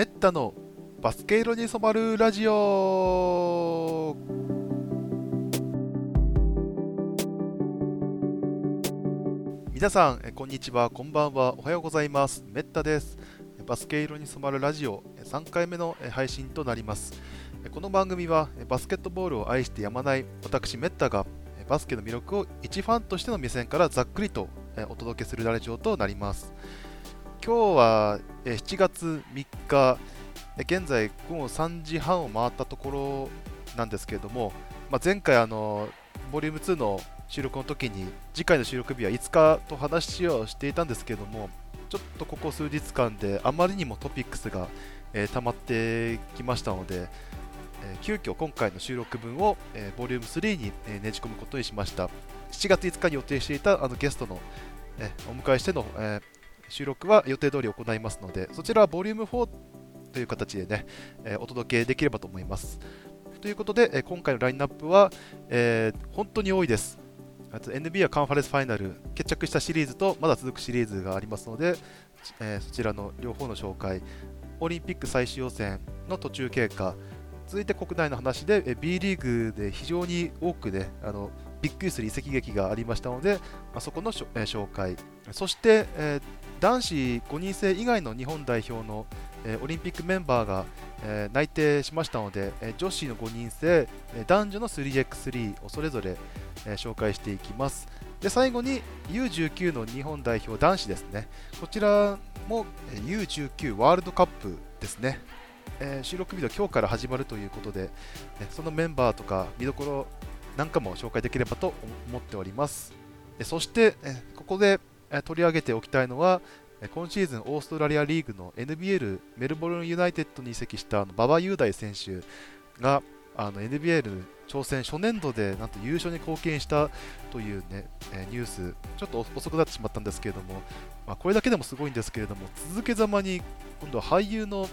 めったのバスケ色に染まるラジオ。皆さんこんにちは。こんばんは。おはようございます。めったです。バスケ色に染まるラジオ。3回目の配信となります。この番組はバスケットボールを愛してやまない私メッタがバスケの魅力を一ファンとしての目線からざっくりとお届けするラジオとなります。今日は7月3日。現在午後3時半を回ったところなんですけれども、まあ、前回あのボリューム2の収録の時に次回の収録日は5日と話をしていたんですけれどもちょっとここ数日間であまりにもトピックスが、えー、溜まってきましたので、えー、急遽今回の収録分を、えー、ボリューム3に、えー、ねじ込むことにしました。7月5日に予定していたあのゲストの、えお迎えしての、え収録は予定通り行いますのでそちらはボリューム4という形でね、えお届けできればと思います。ということで、今回のラインナップは、え本当に多いです。NBA カンファレンスファイナル決着したシリーズとまだ続くシリーズがありますので、えー、そちらの両方の紹介オリンピック最終予選の途中経過続いて国内の話で、B リーグで非常に多くねあのびっくりする移籍劇がありましたので、まあ、そこの、えー、紹介。そして、えー、男子5人制以外の日本代表の、えー、オリンピックメンバーが、えー、内定しましたので、えー、女子の5人制、え男女の 3x3 をそれぞれ、え紹介していきます。で最後に U19 の日本代表男子ですね。こちらも U19 ワールドカップですね。え収録日の今日から始まるということで、そのメンバーとか見どころなんかも紹介できればと思っております。そして、ここで取り上げておきたいのは、今シーズンオーストラリアリーグの NBL メルボルンユナイテッドに移籍した馬場雄大選手があの NBL 挑戦初年度でなんと優勝に貢献したというね、えニュース、ちょっと遅くなってしまったんですけれども、まあ、これだけでもすごいんですけれども、続けざまに今度は俳優の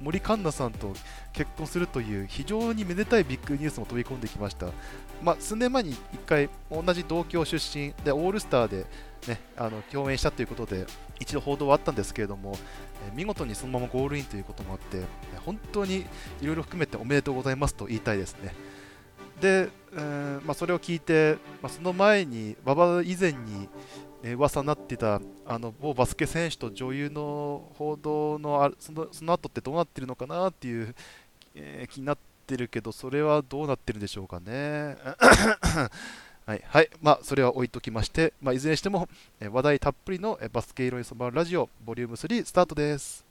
森環奈さんと結婚するという非常にめでたいビッグニュースも飛び込んできました。まあ、数年前に1回同じ同郷出身でオールスターで、ね、あの共演したということで一度報道はあったんですけれども、見事にそのままゴールインということもあって本当にいろいろ含めておめでとうございますと言いたいですね。で、えー、まあ、それを聞いて、まあ、その前に馬場以前に、噂になってたあの某バスケ選手と女優の報道のあそのその後ってどうなってるのかなっていう、えー、気になってるけどそれはどうなってるんでしょうかね。はい、はい、まあ、それは置いときまして、まあ、いずれにしても、え話題たっぷりの、えバスケ色に染まるラジオ、ボリューム3スタートです。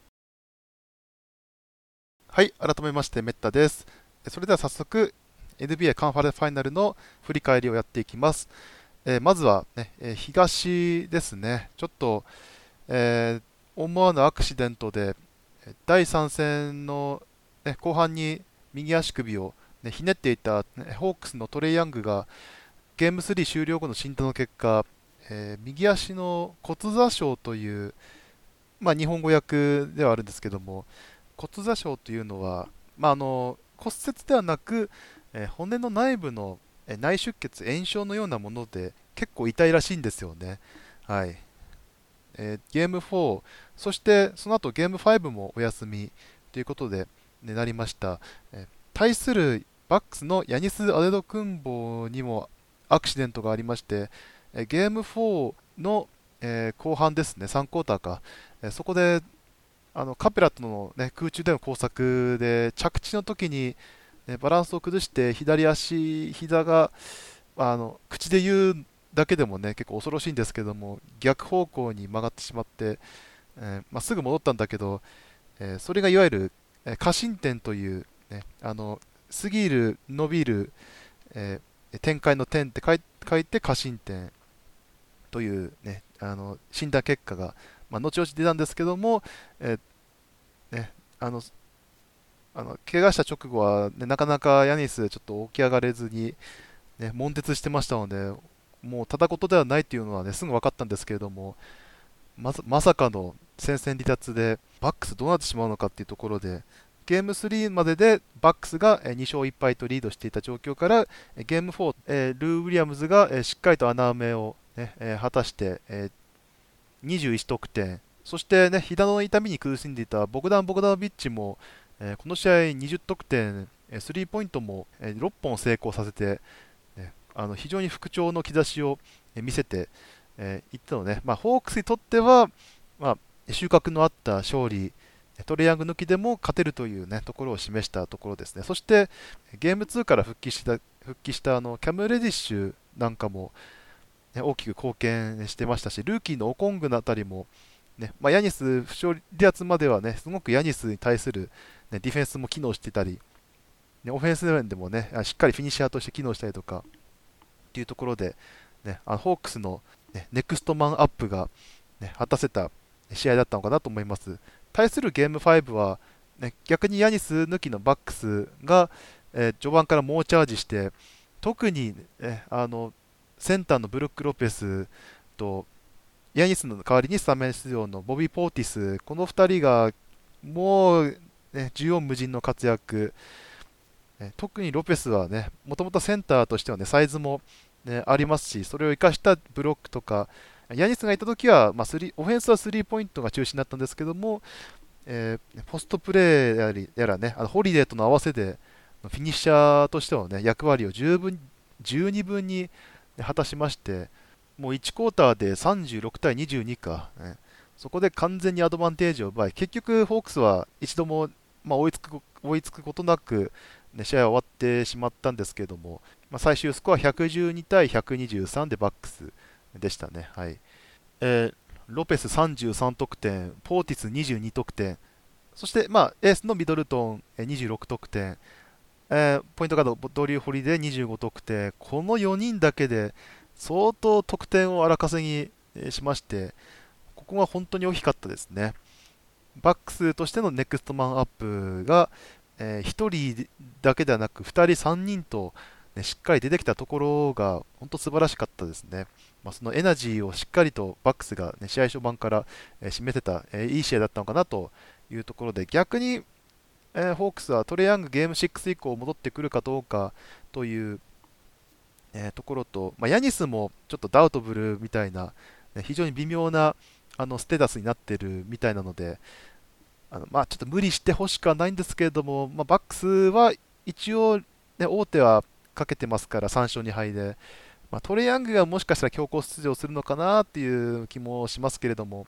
はい、改めまして、メッタです。それでは早速、NBA カンファレンスファイナルの振り返りをやっていきます。えー、まずはね、えー、東ですね、ちょっと、えー、思わぬアクシデントで、第3戦の、ね、後半に右足首を、ね、ひねっていた、ホークスのトレイ・ヤングがゲーム3終了後の診断の結果、え右足の骨座症という、まあ、日本語訳ではあるんですけども骨座症というのは、まあ、あの骨折ではなく、え骨の内部の内出血炎症のようなもので結構痛いらしいんですよね。はいえー、ゲーム4、そしてその後ゲーム5もお休みということで、なりました。え、対するバックスのヤニス・アデドクンボにもアクシデントがありまして、え、ゲーム4の、え後半ですね、3クォーターか、えそこであのカペラとの、ね、空中での工作で着地の時にね、バランスを崩して左足、膝があの口で言うだけでもね結構恐ろしいんですけども逆方向に曲がってしまって、えー、まあ、すぐ戻ったんだけど、えー、それがいわゆる、え、過伸点という、ね、あの過ぎる、伸びる、え展開の点って書いて過伸点という、ね、あの診断結果が、まあ、後々出たんですけども、えね、あのあの怪我した直後は、ね、なかなかヤニスちょっと起き上がれずに、ね、悶絶してましたので、もうただ事ではないというのは、ね、すぐ分かったんですけれども、まさかの戦線離脱で、バックスどうなってしまうのかというところで、ゲーム3まででバックスが2勝1敗とリードしていた状況から、ゲーム4、えルー・ウィリアムズがしっかりと穴埋めをね、果たして、え21得点、そしてね、膝の痛みに苦しんでいたボグダン・ボグダノビッチも、この試合20得点、スリーポイントも6本成功させて、あの非常に復調の兆しを見せてい、ったのね、まあ、ホークスにとっては、まあ、収穫のあった勝利、トレイヤング抜きでも勝てるという、ね、ところを示したところですね。そしてゲーム2から復帰した復帰したあのキャム・レディッシュなんかも、ね、大きく貢献してましたし、ルーキーのオコングのあたりも、ねまあ、ヤニス負傷離脱まではね、すごくヤニスに対する、ね、ディフェンスも機能してたり、ね、オフェンス面でもね、しっかりフィニッシャーとして機能したりとかっていうところで、ね、あのホークスの、ね、ネクストマンアップが、ね、果たせた試合だったのかなと思います。対するゲーム5は、ね、逆にヤニス抜きのバックスが、えー、序盤から猛チャージして、特に、ね、あのセンターのブルック・ロペスとヤニスの代わりにスタメン出場のボビー・ポーティス、この2人がもう、ね、縦横無尽の活躍、特にロペスはね、もともとセンターとしてはね、サイズも、ね、ありますし、それを生かしたブロックとか、ヤニスがいたときは、まあ、スリオフェンスはスリーポイントが中心だったんですけども、えー、ポストプレーやりやらね、あのホリデーとの合わせで、フィニッシャーとしての、ね、役割を十分十二分に果たしまして、もう1クォーターで36対22か、ね、そこで完全にアドバンテージを奪い、結局、ホークスは一度も、まあ、追いつく追いつくことなく、ね、試合は終わってしまったんですけども、まあ、最終スコア112対123でバックス。でしたね。はいえー、ロペス33得点、ポーティス22得点、そして、まあ、エースのミドルトン26得点、えー、ポイントガード、ドリュー・ホリで25得点、この4人だけで相当得点を荒稼ぎしまして、ここが本当に大きかったですね。バックスとしてのネクストマンアップが、えー、1人だけではなく2人、3人と、ね、しっかり出てきたところが本当素晴らしかったですね。まあ、そのエナジーをしっかりとバックスが、ね、試合序盤から、えー、示せた、え、いい試合だったのかなというところで逆に、え、ホークスはトレイヤングゲーム6以降戻ってくるかどうかというえ、ところと、まあ、ヤニスもちょっとダウトブルみたいな、ね、非常に微妙なあのステータスになってるみたいなので、あのまあ、ちょっと無理してほしくはないんですけれども、まあ、バックスは一応、ね、大手はかけてますから、3勝2敗で、まあ、トレイヤングがもしかしたら強行出場するのかなっていう気もしますけれども、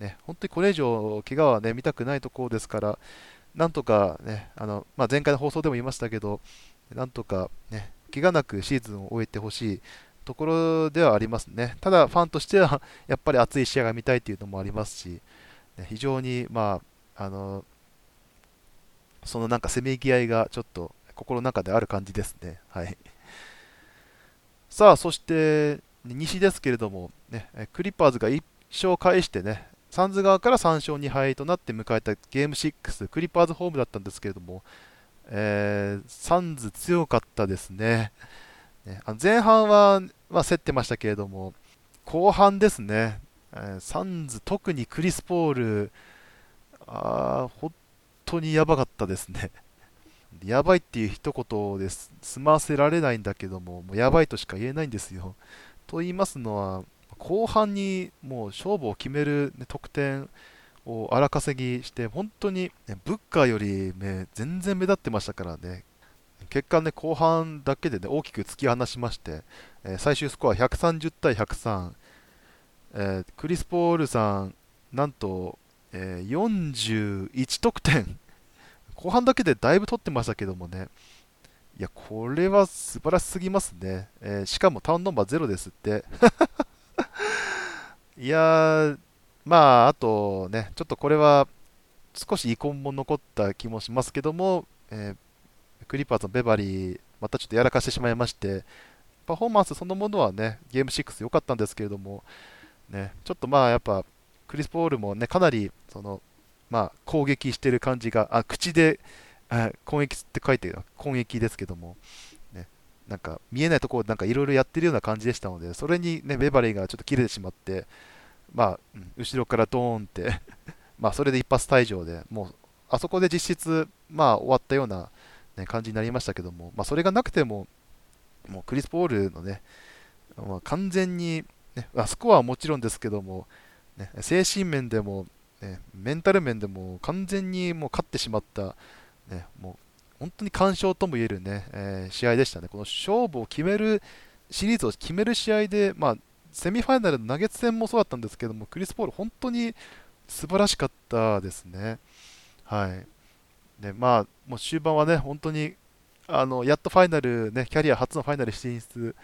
ね、本当にこれ以上、怪我は、ね、見たくないところですから、なんとかね、あのまあ、前回の放送でも言いましたけど、なんとかね、怪我なくシーズンを終えてほしいところではありますね。ただ、ファンとしては やっぱり熱い試合が見たいというのもありますし、ね非常に、まあ、あのそのなんかせめぎ合いがちょっと心の中である感じですね。はい、さあ、そして西ですけれども、ね、クリッパーズが1勝返してね、サンズ側から3勝2敗となって迎えたゲーム6、クリッパーズホームだったんですけれども、えー、サンズ強かったですね。ねあの前半は、まあ、競ってましたけれども、後半ですね、えー、サンズ、特にクリス・ポール、あ本当にやばかったですね。やばいっていう一言で済ませられないんだけども、もうやばいとしか言えないんですよ。と言いますのは、後半にもう勝負を決める、ね、得点を荒稼ぎして、本当に、ね、ブッカーより、ね、全然目立ってましたからね、結果ね、後半だけで、ね、大きく突き放しまして、えー、最終スコア130対103、えー、クリス・ポールさん、なんと、えー、41得点、後半だけでだいぶ取ってましたけどもね、いや、これは素晴らしすぎますね。えー、しかもタウンナンバーゼロですって。いやー、まあ、あとね、ちょっとこれは少し遺恨も残った気もしますけども、えー、クリッパーズのベバリー、またちょっとやらかしてしまいまして、パフォーマンスそのものはね、ゲーム6良かったんですけれども、ね、ちょっとまあやっぱ、クリス・ポールもね、かなりその、まあ、攻撃してる感じが、あ口であ攻撃って書いてる攻撃ですけども、ね、なんか見えないところなんかいろいろやってるような感じでしたので、それにね、ベバリーがちょっと切れてしまって、まあ、後ろからドーンって まあそれで一発退場で、もうあそこで実質、まあ、終わったような、ね、感じになりましたけども、まあ、それがなくても、もうクリス・ポールのね、まあ、完全に、ね、スコアはもちろんですけども、ね、精神面でも、ね、メンタル面でも完全にもう勝ってしまった、ね、もう本当に完勝とも言えるね、えー、試合でしたね。この勝負を決める、シリーズを決める試合で、まあ、セミファイナルの投げ戦もそうだったんですけども、クリス・ポール、本当に素晴らしかったですね。はい。で、まあ、もう終盤はね、本当に、あの、やっとファイナル、ね、キャリア初のファイナル進出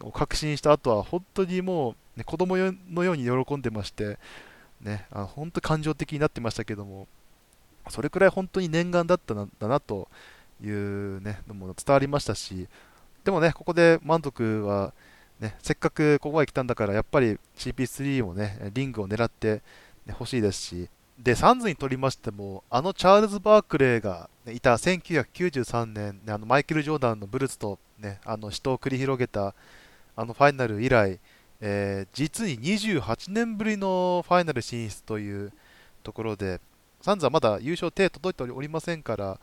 を確信した後は、本当にもう、ね、子供のように喜んでまして、ね、あの本当感情的になってましたけども、それくらい本当に念願だったんだなというね、のも伝わりましたし、でもね、ここで満足は、ね、せっかくここまで来たんだから、やっぱり CP3 をね、リングを狙って、ね、欲しいですし、で、サンズにとりましても、あのチャールズ・バークレーが、ね、いた1993年、ね、あのマイケル・ジョーダンのブルースと、ね、あの死闘を繰り広げたあのファイナル以来、えー、実に28年ぶりのファイナル進出というところで、サンズはまだ優勝手届いておりませんから、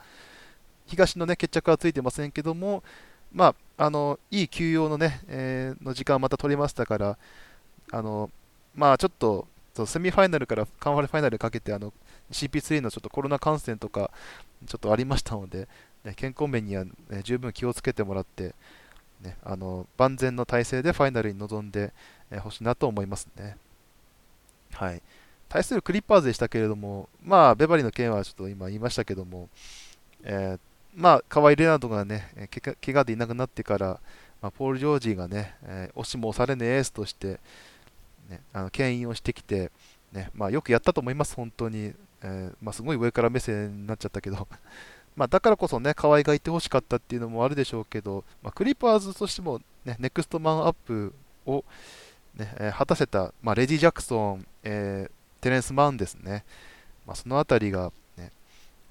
東の、ね、決着はついてませんけども、まあ、あのいい休養の,、ねえー、の時間をまた取りましたから、あのまあ、ちょっとセミファイナルからカンファレファイナルかけて CP3 のちょっとコロナ感染とかちょっとありましたので、ね、健康面には、ね、十分気をつけてもらって、ね、あの万全の体制でファイナルに臨んでほしいなと思いますね。はい、対するクリッパーズでしたけれども、まあ、ベバリの件はちょっと今言いましたけども、えー、まあ、河合レナードがね、怪我でいなくなってから、まあ、ポール・ジョージがね、えー、押しも押されぬエースとして、ね、あの牽引をしてきて、ねまあ、よくやったと思います、本当に。えー、まあ、すごい上から目線になっちゃったけどまあだからこそね、河合がいてほしかったっていうのもあるでしょうけど、まあ、クリッパーズとしても、ね、ネクストマンアップを、ねえー、果たせた、まあ、レディ・ジャクソン、えー、テレンス・マンですね、まあ、そのあたりが、ね、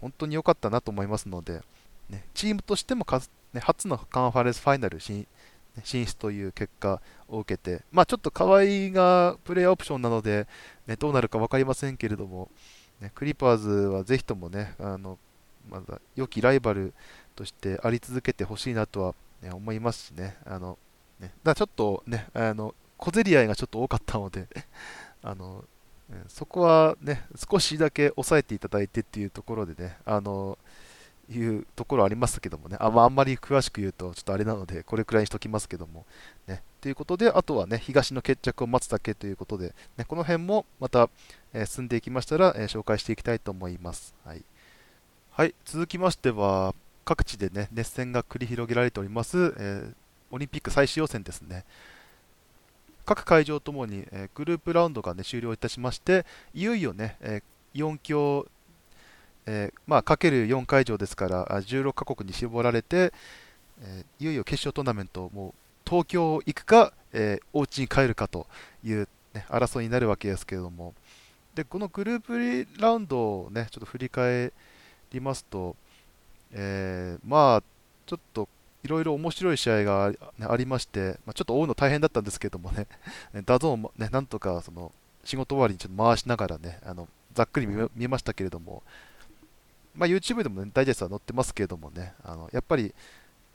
本当に良かったなと思いますので、ね、チームとしてもか、ね、初のカンファレンスファイナル進出という結果を受けて、まあ、ちょっと河合がプレーオプションなので、ね、どうなるか分かりませんけれども、ね、クリパーズはぜひともね、あのまだ良きライバルとしてあり続けてほしいなとは、ね、思いますしね、あのねだちょっとね、あの小競り合いがちょっと多かったので あのそこはね、少しだけ抑えていただいてっていうところでね、あのいうところありますけどもね、あ,、ま、あんまり詳しく言うとちょっとあれなので、これくらいにしときますけども、ね。ということで、あとはね、東の決着を待つだけということで、ね、この辺もまた、えー、進んでいきましたら、えー、紹介していきたいと思います。はい、はい、続きましては、各地でね、熱戦が繰り広げられております、えー、オリンピック最終予選ですね。各会場ともに、えグループラウンドが、ね、終了いたしまして、いよいよね、え4強え、まあ、かける4会場ですから16カ国に絞られて、え、いよいよ決勝トーナメントもう東京行くか、えー、お家に帰るかという、ね、争いになるわけですけれどもでこのグループラウンドを、ね、ちょっと振り返りますと、えー、まあちょっといろいろ面白い試合がありまして、まあ、ちょっと追うの大変だったんですけどもね、DAZN も、ね、なんとかその仕事終わりにちょっと回しながらね、あのざっくり見えましたけれども、まあ、YouTube でも、ね、ダイジェストは載ってますけれどもね、あのやっぱり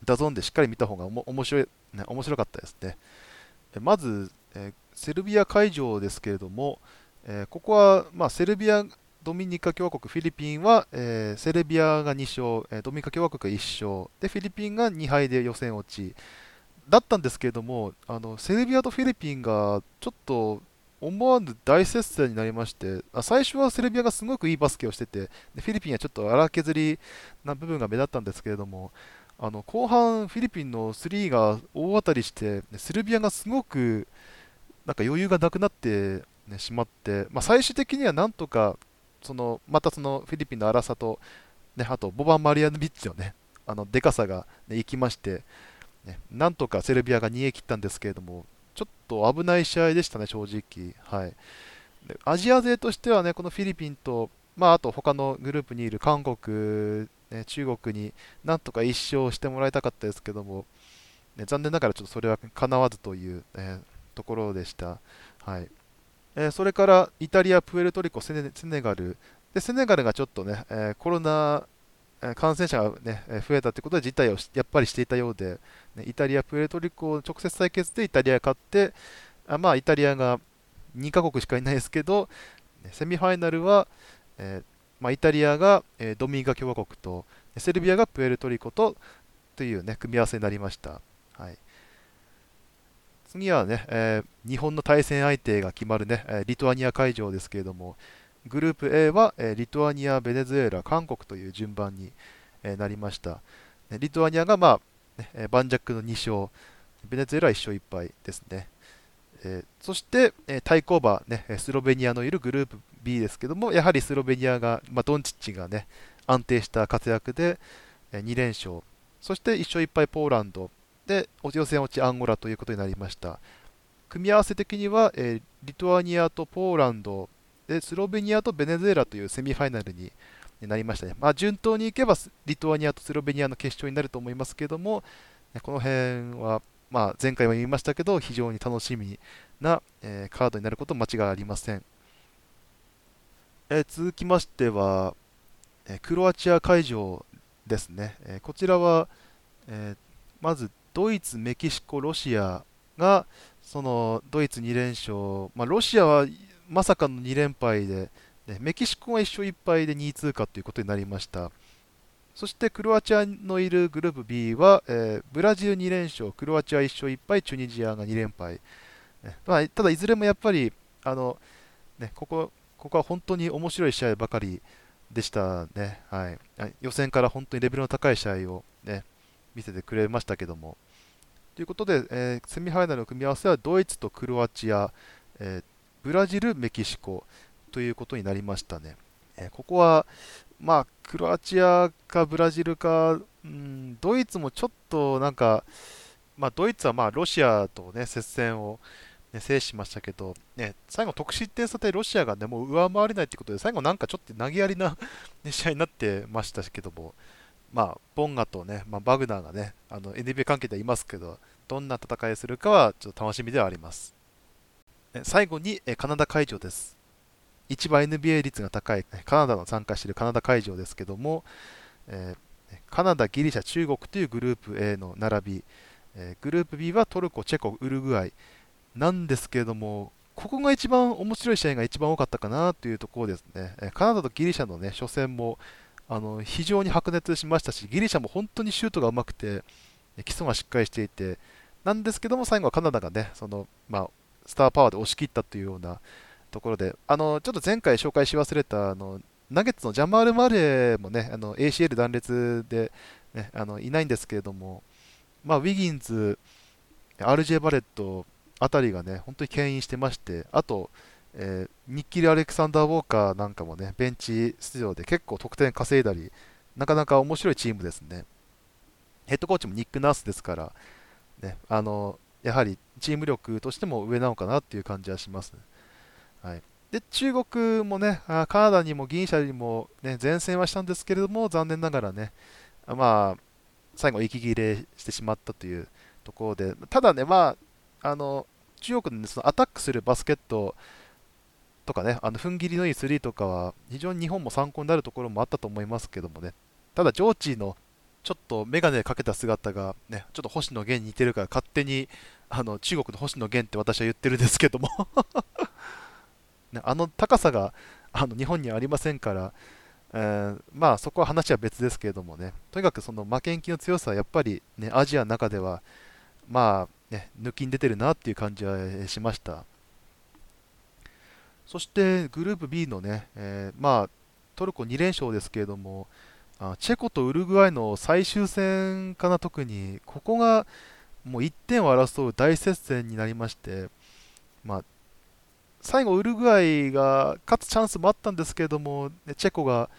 DAZN でしっかり見た方がおも面白い、ね、面白かったですね。まず、えー、セルビア会場ですけれども、えー、ここは、まあ、セルビア、ドミニカ共和国、フィリピンは、えー、セルビアが2勝、えドミニカ共和国が1勝。で、フィリピンが2敗で予選落ち。だったんですけれども、あのセルビアとフィリピンがちょっと思わぬ大接戦になりましてあ、最初はセルビアがすごくいいバスケをしてて、でフィリピンはちょっと荒削りな部分が目立ったんですけれども、あの後半、フィリピンの3が大当たりして、セルビアがすごくなんか余裕がなくなって、ね、しまって、まあ、最終的にはなんとかそのまたそのフィリピンの荒さと、ね、あとボバン・マリアノビッチのねあのでかさが、ね、きまして、ね、なんとかセルビアが逃げ切ったんですけれども、ちょっと危ない試合でしたね、正直。はい、でアジア勢としてはね、このフィリピンと、まあ、あと他のグループにいる韓国、ね、中国になんとか1勝してもらいたかったですけども、ね、残念ながらちょっとそれはかなわずという、え、ところでした。はいえー、それからイタリア、プエルトリコ、セネガルで、セネガルがちょっとね、えー、コロナ感染者が、ね、増えたということで、事態をやっぱりしていたようで、ね、イタリア、プエルトリコ直接対決でイタリアが勝って、あまあ、イタリアが2カ国しかいないですけど、セミファイナルは、えーまあ、イタリアが、え、ドミニカ共和国とセルビアがプエルトリコとという、ね、組み合わせになりました。はい、次はね、えー、日本の対戦相手が決まるね、えリトアニア会場ですけれども、グループ A は、え、リトアニア、ベネズエラ、韓国という順番に、え、なりました。リトアニアが、まあね、盤石の2勝、ベネズエラ1勝1敗ですね。えー、そして、えー、対抗馬、ね、スロベニアのいるグループ B ですけども、やはりスロベニアが、まあ、ドンチッチが、ね、安定した活躍で、えー、2連勝、そして1勝1敗ポーランドで、予選落ちアンゴラということになりました。組み合わせ的には、えー、リトアニアとポーランドで、スロベニアとベネズエラというセミファイナルになりましたね。まあ、順当にいけばリトアニアとスロベニアの決勝になると思いますけども、この辺はまあ、前回も言いましたけど、非常に楽しみな、えー、カードになること間違いありません。えー、続きましては、えクロアチア会場ですね。えこちらは、えまずドイツ、メキシコ、ロシアがそのドイツ2連勝、まあ、ロシアはまさかの2連敗で、ね、メキシコは1勝1敗で2位通過ということになりました。そしてクロアチアのいるグループ B は、えー、ブラジル2連勝、クロアチア1勝1敗、チュニジアが2連敗。まあ、ただ、いずれもやっぱりあの、ね、ここここは本当に面白い試合ばかりでしたね、はい、予選から本当にレベルの高い試合を、ね、見せてくれましたけども。ということで、えー、セミファイナルの組み合わせはドイツとクロアチア、えー、ブラジル、メキシコということになりましたね。えー、ここは、まあ、クロアチアかブラジルか、うん、ドイツもちょっとなんか、まあ、ドイツはまあロシアと、ね、接戦を、ね、制しましたけど、ね、最後、得失点差でロシアが、ね、もう上回れないということで、最後、なんかちょっと投げやりな試合になってましたけども、まあ、ボンガと、ねまあ、バグナーが、ね、あの NBA 関係ではいますけど、どんな戦いをするかはちょっと楽しみではあります。最後にカナダ会場です。一番 NBA 率が高いカナダの参加しているカナダ会場ですけども、えー、カナダ、ギリシャ、中国というグループ A の並び、えー、グループ B はトルコ、チェコ、ウルグアイなんですけれども、ここが一番面白い試合が一番多かったかなというところですね。カナダとギリシャの、ね、初戦もあの非常に白熱しましたし、ギリシャも本当にシュートがうまくて、基礎がしっかりしていて、なんですけども、最後はカナダがね、そのまあ、スターパワーで押し切ったというようなところで、あのちょっと前回紹介し忘れたあのナゲッツのジャマール・マレーもね、ACL 断裂で、ね、あのいないんですけれども、まあ、ウィギンズ、RJ バレットあたりがね、本当に牽引してまして、あと、えー、ニッキリ・アレクサンダー・ウォーカーなんかもね、ベンチ出場で結構得点稼いだり、なかなか面白いチームですね。ヘッドコーチもニック・ナースですから、ね、あのやはりチーム力としても上なのかなっていう感じはします。はい、で中国もね、カナダにもギリシャにも、ね、前線はしたんですけれども、残念ながらね、まあ、最後、息切れしてしまったというところで、ただね、まあ、あの中国の,、ね、そのアタックするバスケットとかね、あの踏ん切りのいいスリーとかは、非常に日本も参考になるところもあったと思いますけどもね、ただ、ジョーチのちょっと眼鏡かけた姿が、ね、ちょっと星野源に似てるから、勝手にあの中国の星野源って私は言ってるんですけども。ね、あの高さがあの日本にはありませんから、えー、まあそこは話は別ですけれどもね、とにかくその負けん気の強さはやっぱり、ね、アジアの中では、まあ、ね、抜きに出てるなっていう感じはしました。そしてグループ B のね、えー、まあ、トルコ2連勝ですけれども、あチェコとウルグアイの最終戦かな、特に、ここがもう1点を争う大接戦になりまして、まあ、最後、ウルグアイが勝つチャンスもあったんですけれども、チェコが、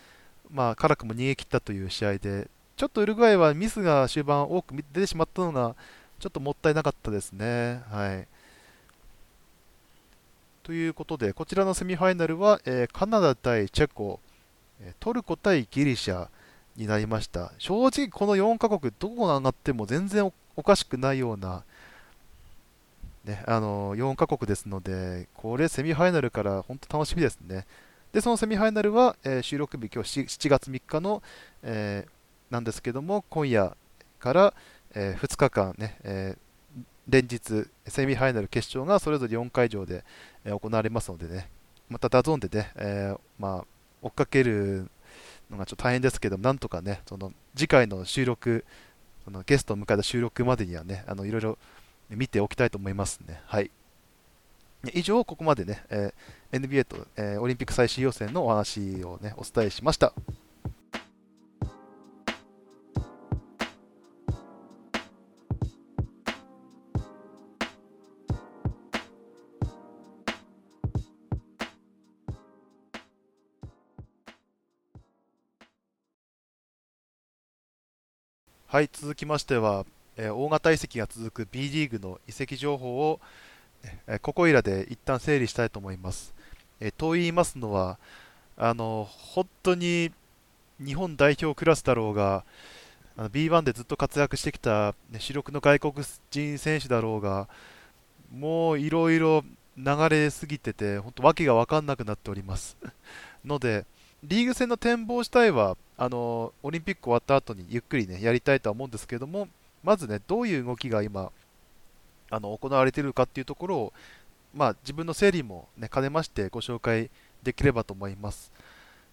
まあ、辛くも逃げ切ったという試合で、ちょっとウルグアイはミスが終盤多く出てしまったのが、ちょっともったいなかったですね。はい、ということで、こちらのセミファイナルは、えー、カナダ対チェコ、トルコ対ギリシャになりました。正直、この4カ国、どこが上がっても全然おかしくないようなね、あの4カ国ですので、これセミファイナルから本当楽しみですね。で、そのセミファイナルは、えー、収録日、今日 7, 7月3日の、えー、なんですけども、今夜から、えー、2日間ね、え連日、セミファイナル決勝がそれぞれ4会場で、行われますのでね、また DAZN でね、えー、まあ、追っかけるのがちょっと大変ですけども、なんとかね、その次回の収録、そのゲストを迎えた収録までにはね、あのいろいろ見ておきたいと思いますね。はい。以上、ここまでね、えー、NBA と、えー、オリンピック最終予選のお話をね、お伝えしました。はい、続きましては、えー、大型移籍が続く B リーグの移籍情報を、えここいらで一旦整理したいと思います。えー、と言いますのは、あの本当に日本代表クラスだろうが、B1 でずっと活躍してきた、ね、主力の外国人選手だろうが、もういろいろ流れすぎてて、本当、訳が分かんなくなっております。ので、リーグ戦の展望自体はあのオリンピック終わった後にゆっくりねやりたいとは思うんですけどもまずねどういう動きが今あの行われているかっていうところをまあ、自分の整理も、ね、兼ねましてご紹介できればと思います、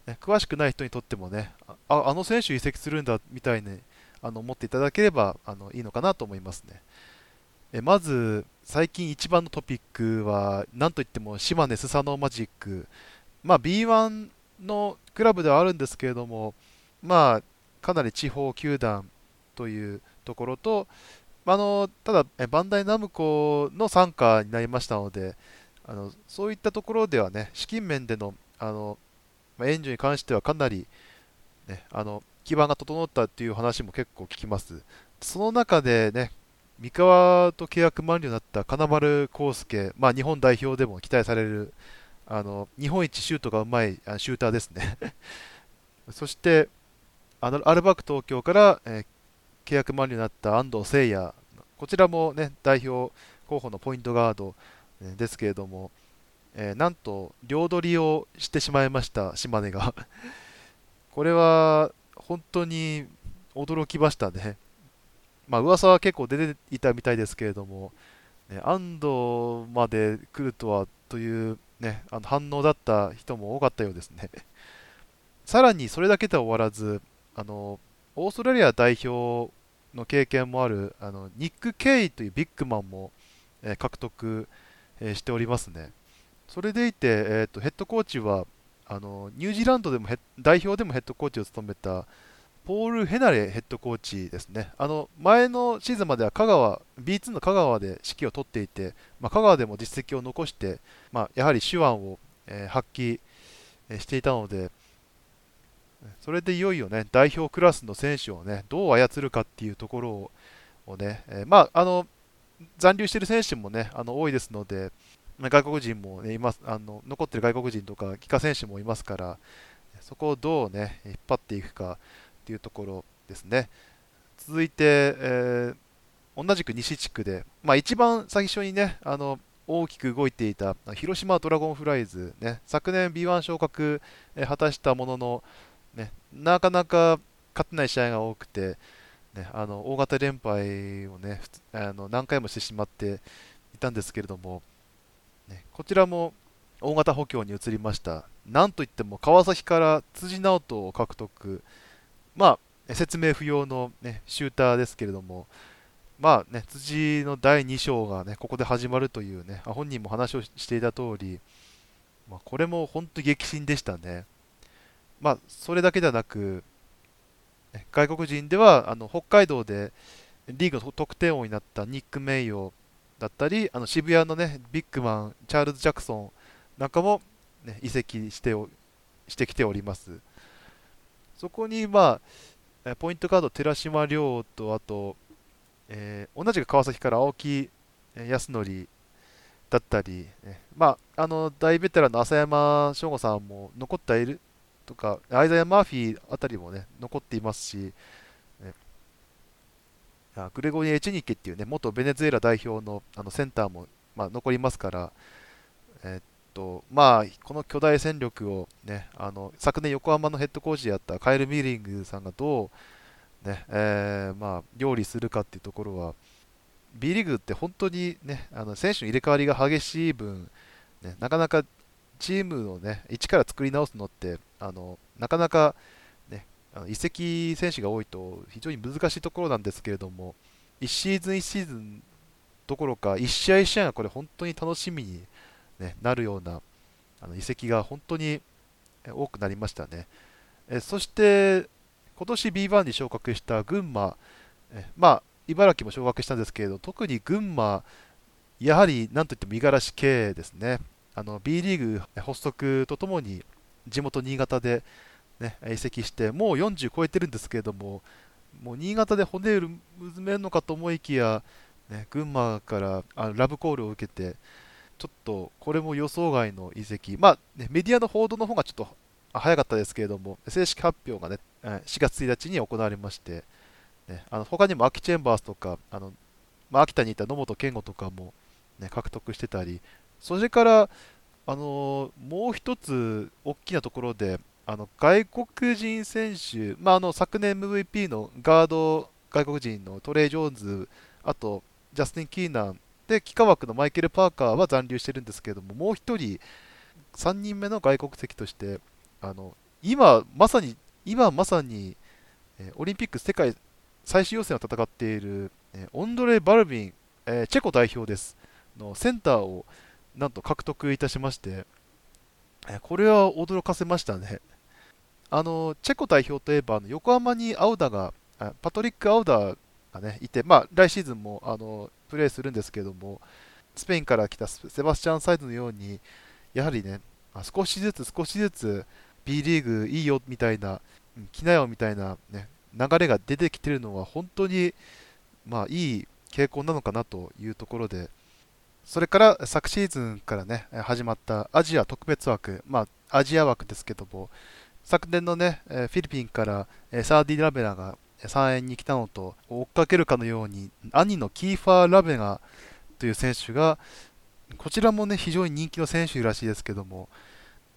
ね、詳しくない人にとってもねああの選手移籍するんだみたいにあの思っていただければあのいいのかなと思いますね。えまず最近一番のトピックは何といっても島根スサノーマジック。まあ、B1 のクラブではあるんですけれども、まあ、かなり地方球団というところと、あのただ、バンダイナムコの傘下になりましたので、あのそういったところではね、資金面でのあの、ま、援助に関してはかなり、ね、あの基盤が整ったという話も結構聞きます。その中でね、三河と契約満了になった金丸康介、まあ、日本代表でも期待されるあの日本一シュートがうまいシューターですね そしてアルバーク東京から、えー、契約満了になった安藤誠也。こちらも、ね、代表候補のポイントガード、ですけれども、えー、なんと両取りをしてしまいました島根が。これは本当に驚きましたね。まあ噂は結構出ていたみたいですけれども、ね、安藤まで来るとはというね、あの反応だった人も多かったようですね。さらにそれだけでは終わらず、あのオーストラリア代表の経験もあるあのニック・ケイというビッグマンも、えー、獲得、えー、しておりますね。それでいて、えーと、ヘッドコーチはあのニュージーランドでも代表でもヘッドコーチを務めたポール・ヘナレヘッドコーチですね。あの前のシーズンまでは香川、B2 の香川で指揮を取っていて、まあ、香川でも実績を残して、まあ、やはり手腕を、えー、発揮していたので、それでいよいよね、代表クラスの選手をね、どう操るかっていうところをね、えー、まあ、あの、残留している選手もね、あの多いですので、外国人も、ね、いますあの残っている外国人とか、帰化選手もいますから、そこをどうね、引っ張っていくか、っていうところですね。続いて、えー、同じく西地区で、まあ、一番最初にね、あの大きく動いていた広島ドラゴンフライズ、ね、昨年 B1 昇格、えー、果たしたものの、なかなか勝てない試合が多くて、ね、あの大型連敗を、ね、あの何回もしてしまっていたんですけれども、ね、こちらも大型補強に移りました。なんといっても川崎から辻直人を獲得、まあ、説明不要の、ね、シューターですけれども、まあね、辻の第2章が、ね、ここで始まるというね、本人も話をしていた通り、まあ、これも本当に激震でしたね。まあ、それだけではなく、外国人ではあの北海道でリーグの得点王になったニック・メイヨだったり、あの渋谷の、ね、ビッグマン、チャールズ・ジャクソンなんかも、ね、移籍してしてきております。そこに、まあ、ポイントカード、寺島亮と、あと、えー、同じく川崎から青木康則だったり、まあ、あの大ベテランの浅山翔吾さんも残っているとか、アイザヤ・マーフィーあたりも、ね、残っていますし、ね、グレゴリエ・チェニケっていう、ね、元ベネズエラ代表のあのセンターも、まあ、残りますから、えー、とまあ、この巨大戦力を、ね、あの昨年横浜のヘッドコーチであったカエル・ミーリングさんがどう、ねえー、まあ、料理するかっていうところは B リーグって本当に、ね、あの選手の入れ替わりが激しい分、ね、なかなかチームをね、一から作り直すのって、あのなかなか、ね、移籍選手が多いと非常に難しいところなんですけれども、1シーズン1シーズンどころか、1試合1試合がこれ本当に楽しみに、ね、なるようなあの移籍が本当に多くなりましたね。えそして、今年 B1 に昇格した群馬、えまあ、茨城も昇格したんですけれど、特に群馬、やはりなんといっても五十嵐系ですね。あの B リーグ発足とともに地元新潟で、ね、移籍して、もう40超えてるんですけれども、もう新潟で骨を埋めるのかと思いきや、ね、群馬からあラブコールを受けて、ちょっとこれも予想外の移籍、まあね、メディアの報道の方がちょっと早かったですけれども、正式発表がね、4月1日に行われまして、ね、あの他にも秋チェンバースとか、あのまあ、秋田にいた野本健吾とかも、ね、獲得してたり、それから、あのもう一つ大きなところで、あの外国人選手、まあ、あの昨年 MVP のガード外国人のトレイ・ジョーンズ、あとジャスティン・キーナンで、幾何学のマイケル・パーカーは残留してるんですけれども、もう1人、3人目の外国籍として、あの今まさに、今まさに、えオリンピック世界最終予選を戦っている、えオンドレ・バルビン、えチェコ代表です、のセンターをなんと獲得いたしまして、これは驚かせましたね。あのチェコ代表といえば、横浜にアウダが、パトリック・アウダーが、ね、いて、まあ、来シーズンもあのプレーするんですけども、スペインから来たセバスチャン・サイドのように、やはりね、少しずつ少しずつ B リーグいいよみたいな、来なよみたいな、ね、流れが出てきてるのは、本当に、まあ、いい傾向なのかなというところで、それから昨シーズンからね、始まったアジア特別枠、まあ、アジア枠ですけども、昨年のね、フィリピンからサーディ・ラベラが3円に来たのと追っかけるかのように兄のキーファー・ラベガという選手がこちらもね非常に人気の選手らしいですけども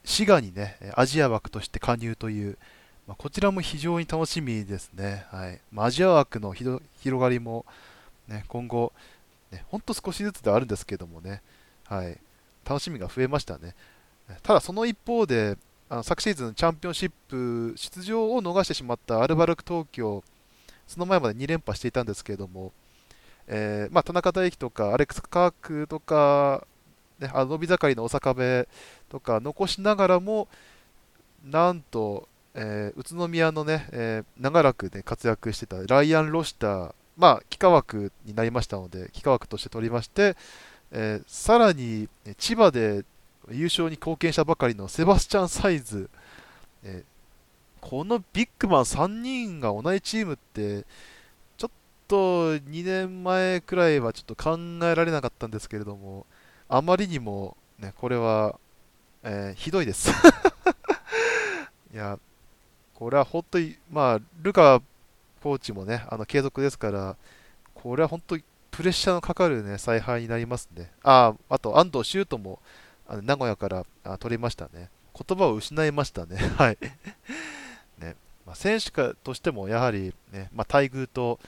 滋賀にねアジア枠として加入という、まあ、こちらも非常に楽しみですね、はい。まあ、アジア枠の広がりも、ね、今後、ね、ほんと少しずつではあるんですけどもね、はい、楽しみが増えましたね。ただその一方であの昨シーズンチャンピオンシップ出場を逃してしまったアルバルク東京、その前まで2連覇していたんですけれども、えー、まあ、田中大輝とかアレックス・カークとか、ね、あの伸び盛りの大阪部とか残しながらも、なんと、えー、宇都宮のね、えー、長らく、ね、活躍してたライアン・ロシター、まあ、幾何学になりましたので、幾何学として取りまして、えー、さらに千葉で優勝に貢献したばかりのセバスチャン・サイズ、えこのビッグマン3人が同じチームって、ちょっと2年前くらいはちょっと考えられなかったんですけれども、あまりにも、ね、これは、えー、ひどいです。いや、これは本当に、まあ、ルカコーチもね、あの継続ですから、これは本当にプレッシャーのかかる、ね、采配になりますね。ああと、安藤修斗も、あの名古屋からあ取りましたね。言葉を失いましたね。はい。ねまあ、選手かとしてもやはり、ねまあ、待遇と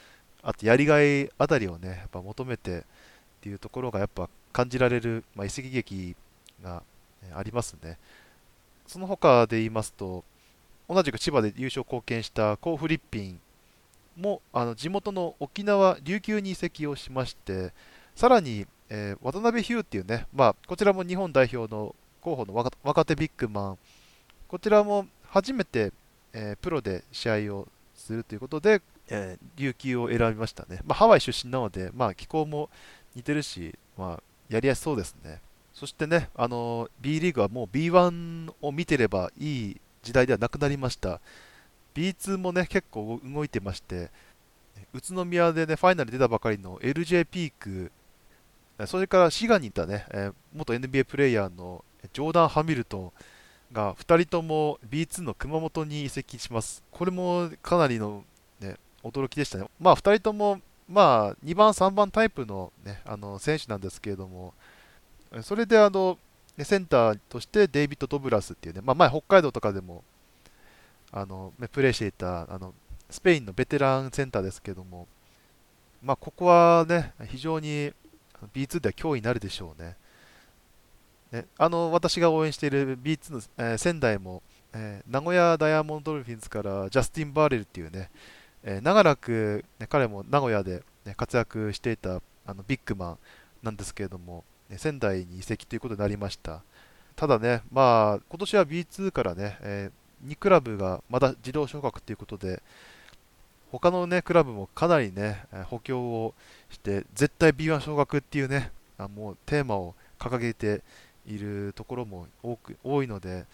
あとやりがいあたりをねやっぱ求めてっていうところがやっぱ感じられる、まあ、移籍劇が、ありますね。その他で言いますと同じく千葉で優勝貢献したコー・フリッピンもあの地元の沖縄琉球に移籍をしましてさらにえー、渡辺ヒューっていうね、まあ、こちらも日本代表の候補の若手ビッグマン、こちらも初めて、えー、プロで試合をするということで、えー、琉球を選びましたね。まあ、ハワイ出身なので、まあ、気候も似てるし、まあ、やりやすそうですね。そしてね、あの B リーグはもう B1 を見てればいい時代ではなくなりました。B2 もね、結構動いてまして、宇都宮でね、ファイナル出たばかりの LJ ピーク、それから滋賀にいたね、え、元 NBA プレーヤーのジョーダン・ハミルトンが2人とも B2 の熊本に移籍します。これもかなりの、ね、驚きでしたね。まあ2人とも、まあ、2番、3番タイプの,、ね、あの選手なんですけれども、それであのセンターとしてデイビッド・ドブラスっていうね、まあ、前北海道とかでもあのプレーしていたあのスペインのベテランセンターですけども、まあ、ここはね、非常に B2 では脅威になるでしょうね。ね、あの私が応援している B2 の、えー、仙台も、えー、名古屋ダイヤモンドドルフィンズからジャスティン・バーレルっていうね、えー、長らく、ね、彼も名古屋で、ね、活躍していたあのビッグマンなんですけれども、ね、仙台に移籍ということになりました。ただね、まあ、今年は B2 からね、えー、2クラブがまだ自動昇格ということで、他のね、クラブもかなりね、補強をして、絶対 B1 昇格っていうね、あもうテーマを掲げているところも多く多いので、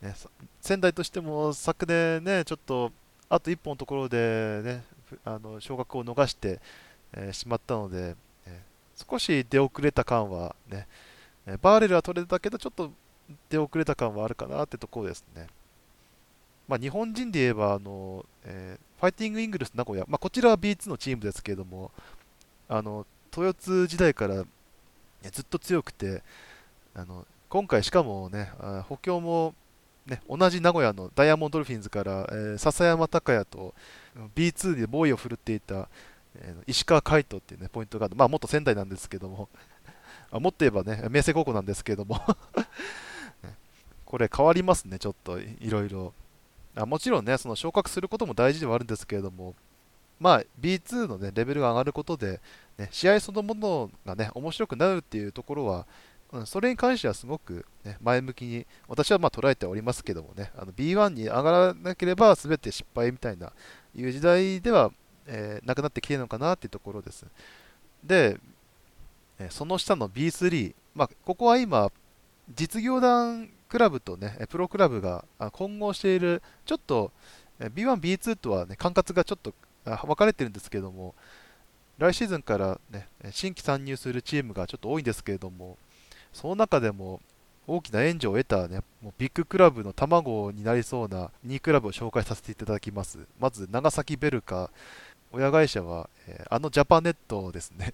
ね、仙台としても昨年ね、ちょっとあと1本のところでね、あの昇格を逃して、えー、しまったので、えー、少し出遅れた感はねえ、バーレルは取れたけど、ちょっと出遅れた感はあるかなってところですね。まあ、日本人で言えば、あのえー、ファイティングイングルス名古屋、まあ、こちらは B2 のチームですけれども、あの豊津時代からずっと強くて、あの今回しかもね、補強も、ね、同じ名古屋のダイヤモンドルフィンズから、えー、笹山隆也と B2 でボーイを振るっていた、えー、石川海斗っていう、ね、ポイントガード、まあ、元仙台なんですけども、あもっと言えばね、明星高校なんですけども。これ変わりますね、ちょっといろいろ。あもちろんね、その昇格することも大事ではあるんですけれども、まあ、B2 の、ね、レベルが上がることで、ね、試合そのものが、ね、面白くなるっていうところは、うん、それに関してはすごく、ね、前向きに私はま捉えておりますけどもね、あの B1 に上がらなければ全て失敗みたいないう時代では、えー、なくなってきてるのかなっていうところです。で、その下の B3、まあ、ここは今、実業団クラブとね、プロクラブが混合している、ちょっと B1、B2 とはね、管轄がちょっと分かれてるんですけども、来シーズンからね、新規参入するチームがちょっと多いんですけれども、その中でも大きな援助を得た、ね、もうビッグクラブの卵になりそうな2クラブを紹介させていただきます。まず、長崎ベルカ、親会社は、えー、あのジャパネットですね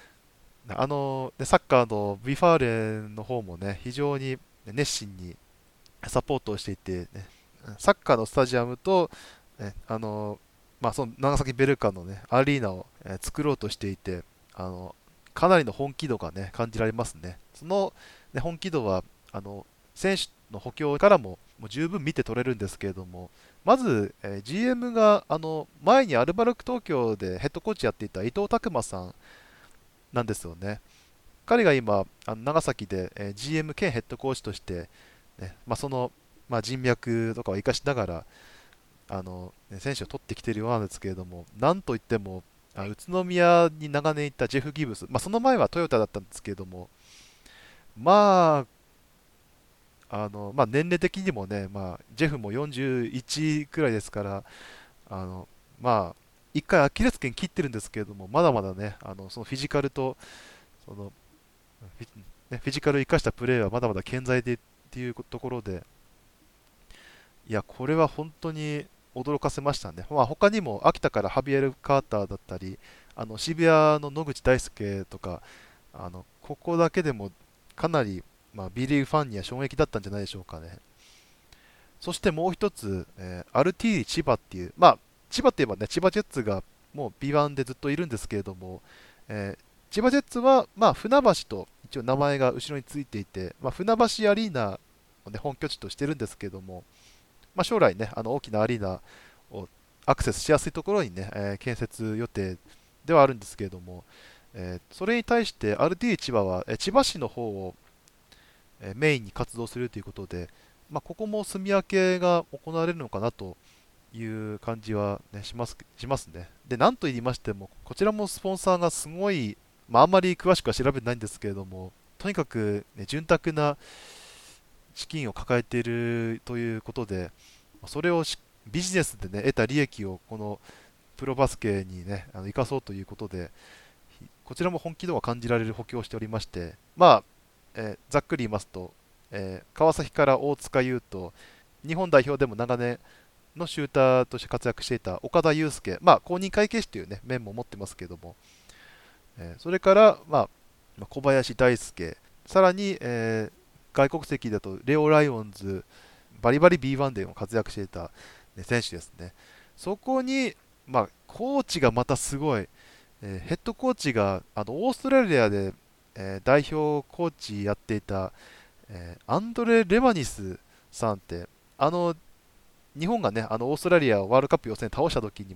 あの、サッカーの V・ファーレンの方もね、非常に熱心にサポートをしていて、ね、サッカーのスタジアムと、ね、あの、まあ、その長崎ヴェルカのね、アリーナを、え作ろうとしていて、あの、かなりの本気度がね、感じられますね。その、ね、本気度は、あの、選手の補強からももう十分見て取れるんですけれども、まず、え、GM があの前にアルバルク東京でヘッドコーチやっていた伊藤拓磨さんなんですよね。彼が今、あの長崎で、えー、GM 兼ヘッドコーチとして、ねまあ、その、まあ、人脈とかを生かしながら、あのね、選手を取ってきているようなんですけれども、なんといっても、あ宇都宮に長年いたジェフ・ギブス、まあ、その前はトヨタだったんですけれども、まあ、あのまあ、年齢的にもね、まあ、ジェフも41くらいですから、あのまあ、1回アキレス腱切ってるんですけれども、まだまだね、あのそのフィジカルとそのフィ,、ね、フィジカルを生かしたプレーはまだまだ健在でっていうところで、いや、これは本当に驚かせましたね。まあ、他にも秋田からハビエル・カーターだったり、あの渋谷の野口大輔とか、あのここだけでもかなり、まあ、B リーグファンには衝撃だったんじゃないでしょうかね。そしてもう一つ、えー、アルティー千葉っていう、まあ、千葉って言えばね、千葉ジェッツがもう B1 でずっといるんですけれども、えー、千葉ジェッツは、まあ、船橋と一応名前が後ろについていて、まあ、船橋アリーナを、ね、本拠地としてるんですけども、まあ、将来ね、あの大きなアリーナをアクセスしやすいところにね、えー、建設予定ではあるんですけれども、えー、それに対して RT 千葉は、えー、千葉市の方を、えメインに活動するということで、まあ、ここも住み分けが行われるのかなという感じは、ね、しますしますね。で、なんと言いましても、こちらもスポンサーがすごい、まあ、あんまり詳しくは調べてないんですけれども、とにかく、ね、潤沢な資金を抱えているということで、それをビジネスで、ね、得た利益をこのプロバスケにね、あの生かそうということで、こちらも本気度が感じられる補強をしておりまして、まあ、えー、ざっくり言いますと、えー、川崎から大塚優斗、日本代表でも長年、のシューターとして活躍していた岡田祐介、まあ、公認会計士という、ね、面も持ってますけども、えー、それから、まあ、小林大輔、さらに、えー、外国籍だとレオ・ライオンズ、バリバリ B1 でも活躍していた、ね、選手ですね。そこに、まあ、コーチがまたすごい、えー、ヘッドコーチがあのオーストラリアでえー、代表コーチやっていた、えー、アンドレ・レマニスさんって、あの日本がね、あのオーストラリアをワールドカップ予選倒した時に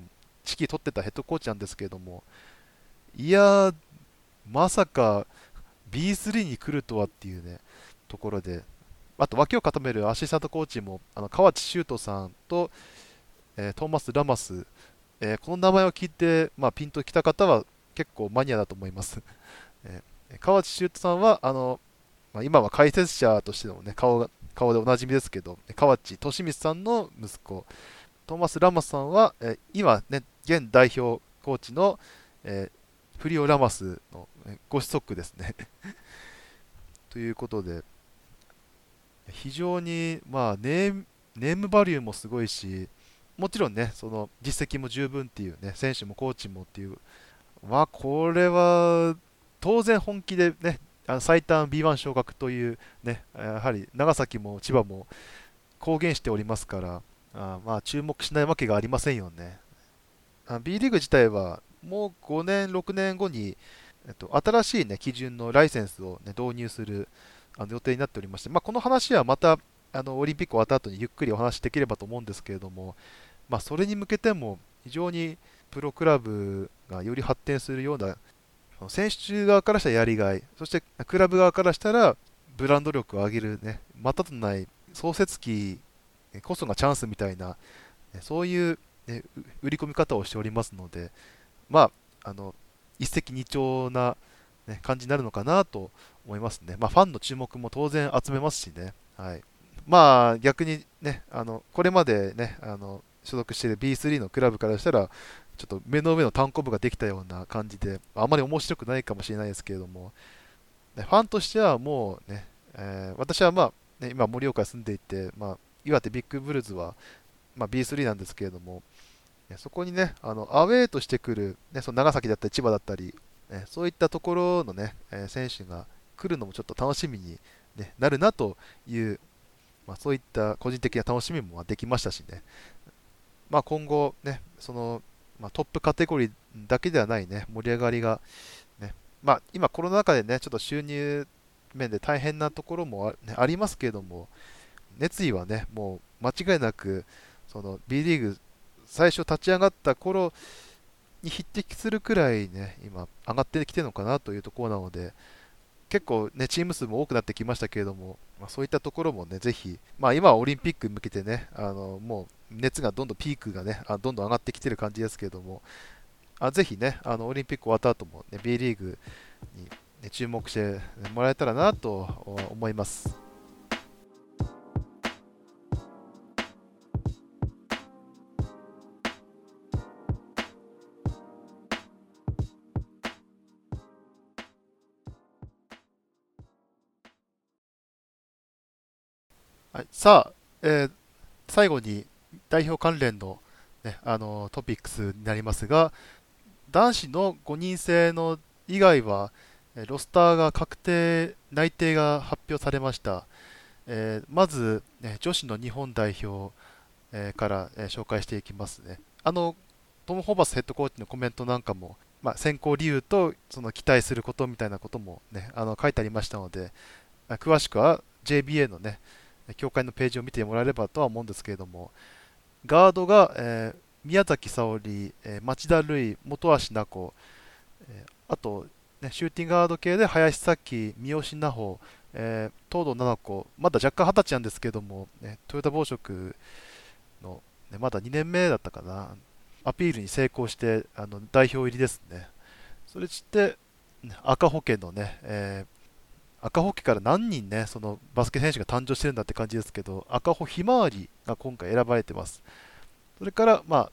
指揮取ってたヘッドコーチなんですけれども、いやまさか B3 に来るとはっていうね、ところで、あと脇を固めるアシスタントコーチも、あの河内修斗さんと、えー、トーマス・ラマス、えー、この名前を聞いて、まあ、ピンときた方は結構マニアだと思います。えー、河内修斗さんは、あのまあ、今は解説者としての、ね、顔顔でおなじみですけど、河内俊光さんの息子、トーマス・ラマスさんは、え今、ね、現代表コーチの、えー、フリオ・ラマスの、えご子息ですね ということで、非常に、まあネーム、ネームバリューもすごいし、もちろんね、その実績も十分っていうね、選手もコーチもっていう、まあ、これは当然本気でね、あの最短 B1 昇格という、ね、やはり長崎も千葉も公言しておりますから、あまあ、注目しないわけがありませんよね。B リーグ自体はもう5年、6年後に、えっと、新しい、ね、基準のライセンスを、ね、導入するあの予定になっておりまして、まあ、この話はまたあのオリンピック終わった後にゆっくりお話しできればと思うんですけれども、まあ、それに向けても非常にプロクラブがより発展するような選手側からしたらやりがい、そしてクラブ側からしたらブランド力を上げる、ね、またとない創設期こそがチャンスみたいな、そういう、ね、売り込み方をしておりますので、まあ、あの一石二鳥な、ね、感じになるのかなと思いますね。まあ、ファンの注目も当然集めますしね。はい、まあ、逆にね、あのこれまでね、あの所属している B3 のクラブからしたら、ちょっと目の上の単行部ができたような感じで、あまり面白くないかもしれないですけれども、ファンとしてはもうね、えー、私はまあ、ね、今、盛岡に住んでいて、まあ、岩手ビッグブルーズは、まあ、B3 なんですけれども、そこにね、あのアウェーとしてくる、ね、その長崎だったり千葉だったり、ね、そういったところのね、え選手が来るのもちょっと楽しみに、ね、なるなという、まあ、そういった個人的な楽しみもできましたしね、まあ、今後、ね、そのまあ、トップカテゴリーだけではないね、盛り上がりが、ね、まあ、今コロナ禍でね、ちょっと収入面で大変なところもあ,、ね、ありますけれども、熱意はね、もう間違いなく、その B リーグ最初立ち上がった頃に匹敵するくらいね、今上がってきてるのかなというところなので、結構ね、チーム数も多くなってきましたけれども、まあ、そういったところもね、ぜひ、まあ、今はオリンピックに向けてね、あのもう熱がどんどんピークがね、あどんどん上がってきてる感じですけれども、あぜひね、あのオリンピック終わった後も、ね、B リーグに、ね、注目してもらえたらなと思います。はい、さあ、えー、最後に代表関連の,、ね、あのトピックスになりますが、男子の5人制の以外は、ロスターが確定、内定が発表されました。えー、まず、ね、女子の日本代表、えー、から、えー、紹介していきますね。あのトム・ホーバスヘッドコーチのコメントなんかも、まあ、選考理由とその期待することみたいなことも、ね、あの書いてありましたので、詳しくは JBA のね、協会のページを見てもらえればとは思うんですけれども、ガードが、えー、宮崎沙織、えー、町田瑠唯、本橋奈子、えー、あと、ね、シューティングガード系で林咲、三好奈穂、えー、東堂七子、まだ若干二十歳なんですけども、ね、トヨタ紡織の、ね、まだ2年目だったかな、アピールに成功してあの代表入りですね。それして、赤保険のね、えー赤穂家から何人ね、そのバスケ選手が誕生してるんだって感じですけど、赤穂ひまわりが今回選ばれてます。それから、まあ、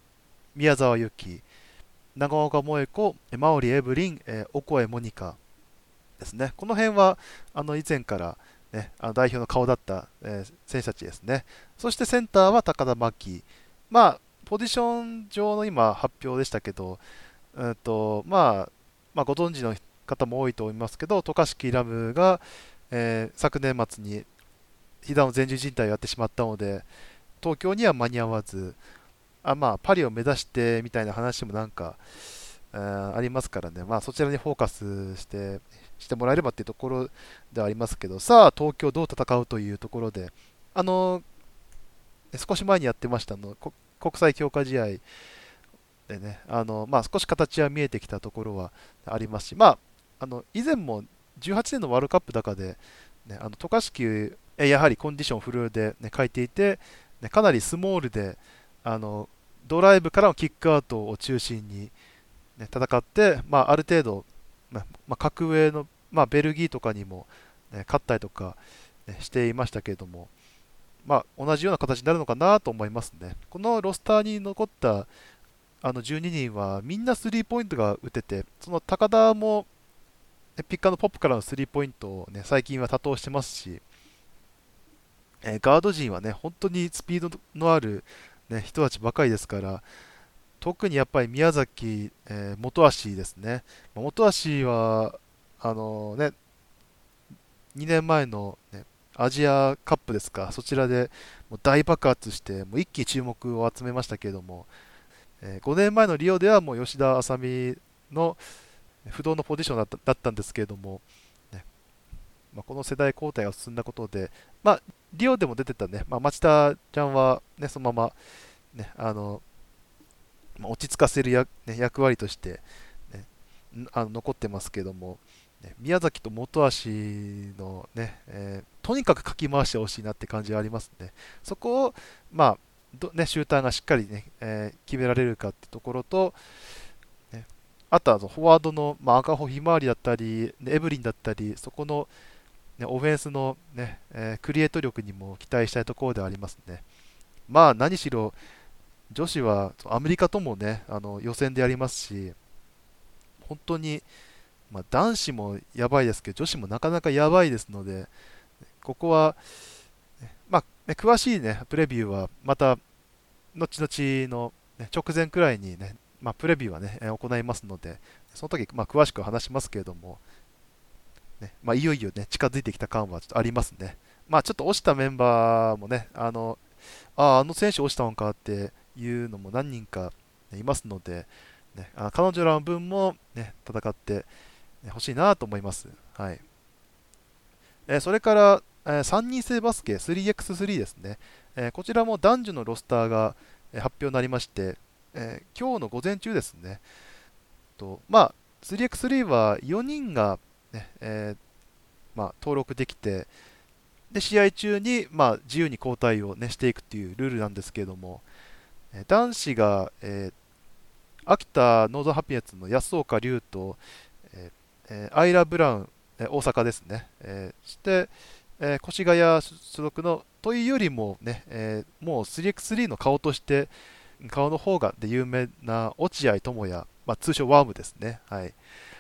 宮沢由紀、長岡萌子、マオリ・エブリン、えー、オコエ・モニカですね。この辺はあの以前から、ね、あの代表の顔だった、えー、選手たちですね。そしてセンターは高田真希。まあ、ポジション上の今発表でしたけど、うんとまあ、まあ、ご存知の方も多いと思いますけど、渡嘉敷ラムが、えー、昨年末に膝の前十靭帯をやってしまったので、東京には間に合わず、あまあ、パリを目指してみたいな話もなんか、あありますからね、まあ、そちらにフォーカスしてしてもらえればっていうところではありますけど、さあ、東京どう戦うというところで、あの少し前にやってましたの国際強化試合でね、あのまあ、少し形は見えてきたところはありますし、まあ、あの以前も18年のワールドカップ中で、ね、あの渡嘉敷、やはりコンディションフルで、ね、書いていて、ね、かなりスモールであのドライブからのキックアウトを中心に、ね、戦って、まあ、ある程度、まあ、格上の、まあ、ベルギーとかにも、ね、勝ったりとか、ね、していましたけれども、まあ、同じような形になるのかなと思いますね。このロスターに残ったあの12人はみんなスリーポイントが打てて、その高田もピッカーのポップからのスリーポイントを、ね、最近は多投してますし、えー、ガード陣はね、本当にスピードのある、ね、人たちばかりですから、特にやっぱり宮崎、えー、元足ですね。元足は、あのね、2年前の、ね、アジアカップですか、そちらでもう大爆発して、もう一気に注目を集めましたけれども、え、5年前のリオではもう吉田麻美の不動のポジションだっただったんですけれども、ねまあ、この世代交代が進んだことで、まあ、リオでも出てたね、まあ、町田ちゃんは、ね、そのまま、ねあのま、落ち着かせるや、ね、役割として、ね、あの残ってますけども、ね、宮崎と本足のね、えー、とにかくかき回してほしいなって感じがありますね。そこを、まあどね、シューターがしっかりね、えー、決められるかってところと、あとはフォワードの、まあ、赤穂ひまわりだったり、エブリンだったり、そこの、ね、オフェンスのね、えー、クリエイト力にも期待したいところではありますね。まあ何しろ、女子はアメリカともね、あの予選でやりますし、本当に、まあ、男子もやばいですけど、女子もなかなかやばいですので、ここは、まあ、ね、詳しい、ね、プレビューはまた後々の、ね、直前くらいにね、まあ、プレビューはね、行いますので、その時、まあ、詳しく話しますけれども、ねまあ、いよいよね、近づいてきた感はちょっとありますね。まあ、ちょっと落ちたメンバーもね、あの、ああ、あの選手落ちたのかっていうのも何人か、いますので、ね、あ彼女らの分も、ね、戦ってほしいなと思います。はい。えそれから、え3人制バスケ 3x3 ですね、えこちらも男女のロスターが発表になりまして、え今日の午前中ですね、とまあ、3x3 は4人がね、えー、まあ、登録できて、で試合中に、まあ、自由に交代を、ね、していくというルールなんですけれども、え男子が、えー、秋田ノーザンハピネッツの安岡龍と、えー、アイラ・ブラウン、え大阪ですね、えそして、え越谷所属のというよりもね、えもう 3x3 の顔として顔の方がで有名な落合智也、まあ、通称ワームですね、はい、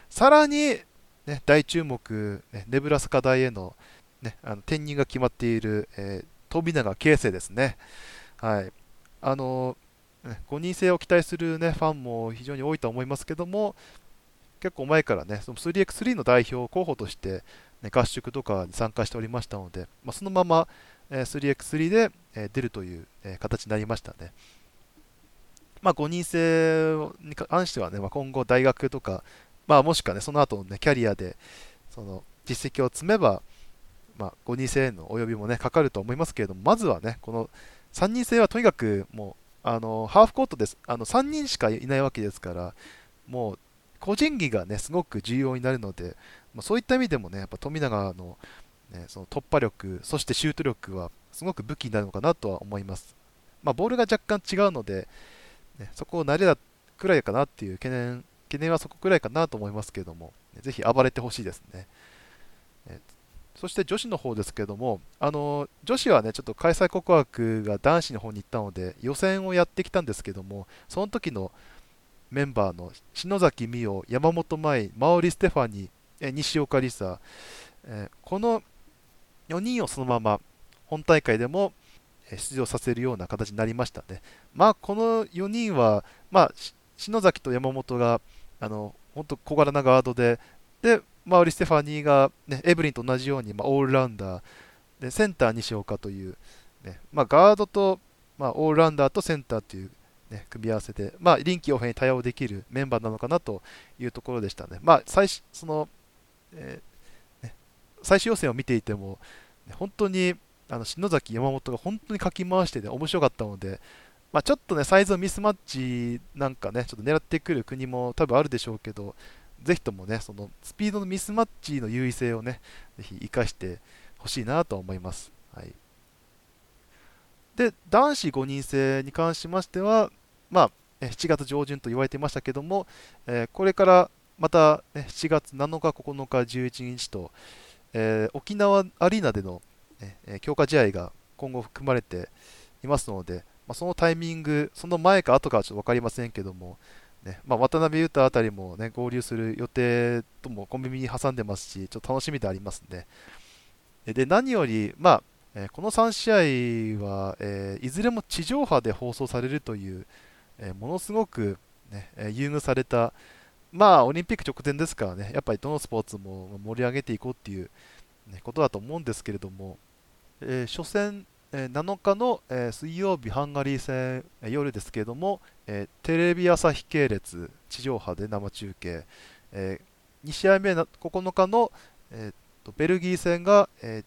さらに、ね、大注目、ね、ネブラスカ大への,、ね、あの転任が決まっている、えー、富永啓生ですね、はい。あの5人制を期待する、ね、ファンも非常に多いと思いますけども結構前からねその 3x3 の代表候補として、ね、合宿とかに参加しておりましたので、まあ、そのまま、え 3x3 で、出るという、形になりましたね。まあ、5人制に関してはね、まあ、今後大学とか、まあ、もしくはね、その後のね、キャリアで、その実績を積めば、まあ、5人制へのお呼びもね、かかると思いますけれども、まずはね、この3人制はとにかくもう、あのハーフコートです、あの3人しかいないわけですから、もう個人技がね、すごく重要になるので、まあ、そういった意味でもね、やっぱ富永の,、ね、その突破力、そしてシュート力はすごく武器になるのかなとは思います。まあ、ボールが若干違うので、ね、そこを慣れたくらいかなっていう懸念懸念はそこくらいかなと思いますけども、ぜひ暴れてほしいですね。えそして女子の方ですけども、あの女子はね、ちょっと開催告白が男子の方に行ったので、予選をやってきたんですけども、その時のメンバーの篠崎美桜、山本舞、マオリ・ステファニー、西岡里沙、えこの4人をそのまま本大会でも出場させるような形になりましたね。まあ、この4人は、まあ、篠崎と山本があの本当小柄なガードで、で、マウリ・ステファニーが、ね、エブリンと同じように、まあ、オールラウンダーで、センター西岡という、ねまあ、ガードと、まあ、オールラウンダーとセンターという、ね、組み合わせで、まあ、臨機応変に対応できるメンバーなのかなというところでしたね。まあ、最そのえー、最終予選を見ていても、ね本当にあの篠崎、山本が本当にかき回して、ね、面白かったので、まあ、ちょっとね、サイズのミスマッチなんかね、ちょっと狙ってくる国も多分あるでしょうけど、ぜひともね、そのスピードのミスマッチの優位性をね、ぜひ生かしてほしいなと思います。はい、で、男子5人制に関しましては、まあ、7月上旬と言われていましたけども、えー、これからまた、ね、7月7日、9日、11日と、えー、沖縄アリーナでの、ね、強化試合が今後含まれていますので、まあ、そのタイミング、その前か後かはちょっと分かりませんけども、ねまあ、渡辺裕太あたりも、ね、合流する予定とも小耳に挟んでますし、ちょっと楽しみでありますね。で、何より、まあえ、この3試合は、え、いずれも地上波で放送されるという、え、ものすごく、ね、優遇された、まあ、オリンピック直前ですからね、やっぱりどのスポーツも盛り上げていこうっていう、ね、ことだと思うんですけれども、えー、初戦、えー、7日の、えー、水曜日ハンガリー戦、えー、夜ですけれども、えー、テレビ朝日系列地上波で生中継、えー、2試合目9日の、えー、とベルギー戦が、えー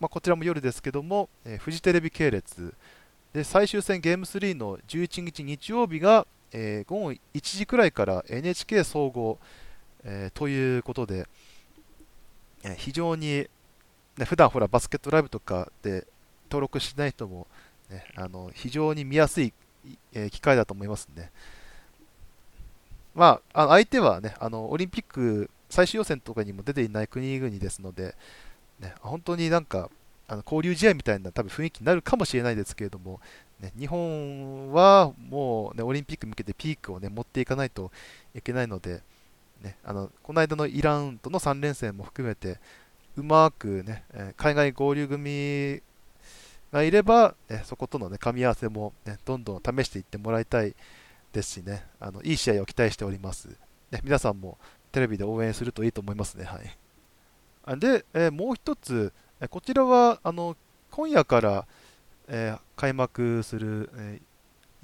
まあ、こちらも夜ですけれども、えー、フジテレビ系列。で最終戦ゲーム3の11日日曜日が、えー、午後1時くらいから NHK 総合、えー、ということで、えー、非常に、ね、普段ほらバスケットライブとかで登録しない人も、ね、あの非常に見やすい、えー、機会だと思いますね。まあ、あの相手はねあのオリンピック最終予選とかにも出ていない国々ですので、ね、本当になんかあの交流試合みたいな多分雰囲気になるかもしれないですけれども、ね、日本はもう、ね、オリンピックに向けてピークを、ね、持っていかないといけないので、ね、あのこの間のイランとの3連戦も含めてうまく、ね、海外合流組がいれば、ね、そことの、ね、噛み合わせも、ね、どんどん試していってもらいたいですしね。あのいい試合を期待しております、ね、皆さんもテレビで応援するといいと思いますね。はい、で、えー、もう一つ、こちらはあの今夜から、えー、開幕する、え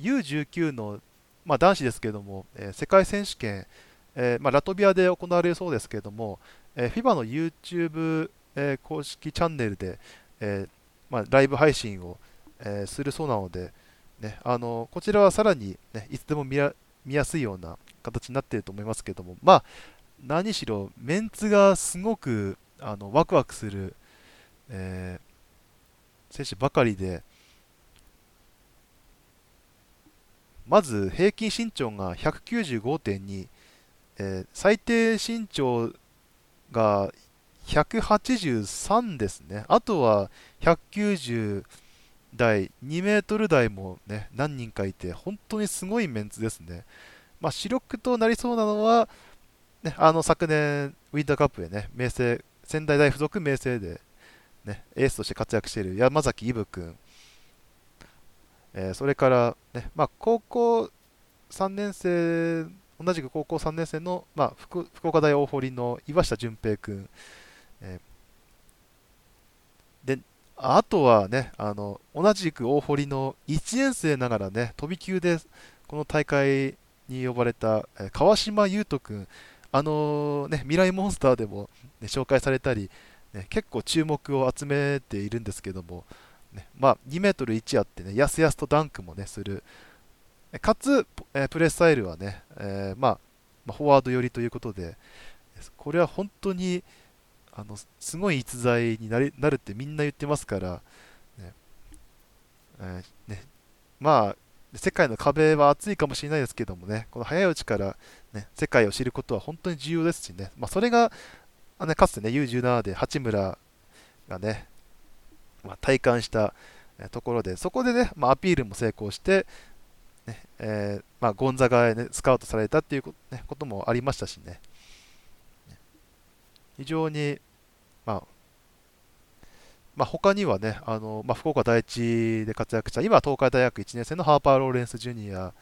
ー、U19 の、まあ、男子ですけれども、え、世界選手権、えまあ、ラトビアで行われるそうですけれども、え FIBA の YouTube、え公式チャンネルで、えまあ、ライブ配信を、えするそうなので、ね、あのこちらはさらに、ね、いつでも見や見やすいような形になっていると思いますけども、まあ、何しろメンツがすごくあのワクワクする、えー、選手ばかりで、まず平均身長が195.2、えー、最低身長が183ですね。あとは190台、2メートル台もね、何人かいて、本当にすごいメンツですね。まあ、主力となりそうなのは、ね、あの昨年、ウィンターカップでね、明星、仙台大附属明星で、ね、エースとして活躍している山崎イブ君、えー、それから、ねまあ、高校3年生、同じく高校3年生の、まあ、福岡大大堀の岩下淳平君、えー、であとはねあの、同じく大堀の1年生ながらね、飛び級でこの大会に呼ばれた、えー、川島優斗君、あのー、ね、未来モンスターでも、ね、紹介されたり、ね、結構注目を集めているんですけども、ねまあ、2 m 1あってね、やすやすとダンクもね、する。かつ、えプレースタイルはね、えー、まあ、まあ、フォワード寄りということで、これは本当にあのすごい逸材になりなるってみんな言ってますから、ねえー、ね、まあ、世界の壁は厚いかもしれないですけどもね、この早いうちから、ね、世界を知ることは本当に重要ですしね、まあ、それが、あね、かつてね、U17 で八村がね、まあ、体感したところで、そこでね、まあ、アピールも成功して、ねえー、まあ、ゴンザガへ、ね、スカウトされたっていうこと,、ね、こともありましたしね、非常に、まあ、まあ、他にはね、あのまあ、福岡第一で活躍した、今東海大学1年生のハーパー・ローレンス・ジュニア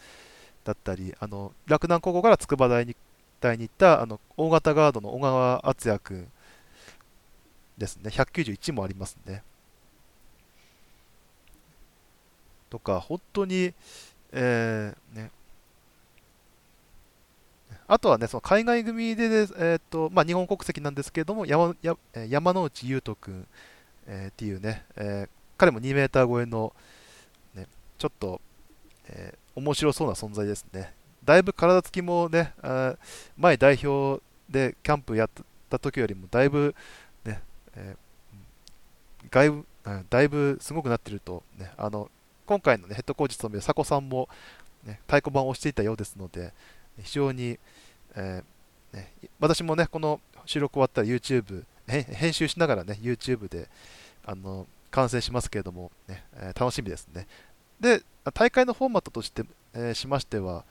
だったり、あの洛南高校から筑波大に大に行ったあの大型ガードの小川敦也君ですね、191もありますね。とか、本当に、えー、ね、あとはね、その海外組で、えーとまあ、日本国籍なんですけれども、山や山之内優斗君、えー、っていうね、えー、彼も2メーター超えの、ね、ちょっと、えー、面白そうな存在ですね。だいぶ体つきもね、前代表でキャンプやった時よりもだいぶ、ねえー、外部だいぶすごくなってると、ね、あの今回の、ね、ヘッドコーチ務める佐古さんも、ね、太鼓判を押していたようですので、非常に、えー、ね、私もね、この収録終わったら YouTube、編集しながらね、YouTube であの観戦しますけれども、ねえー、楽しみですね。で、大会のフォーマットとして、えー、しましては、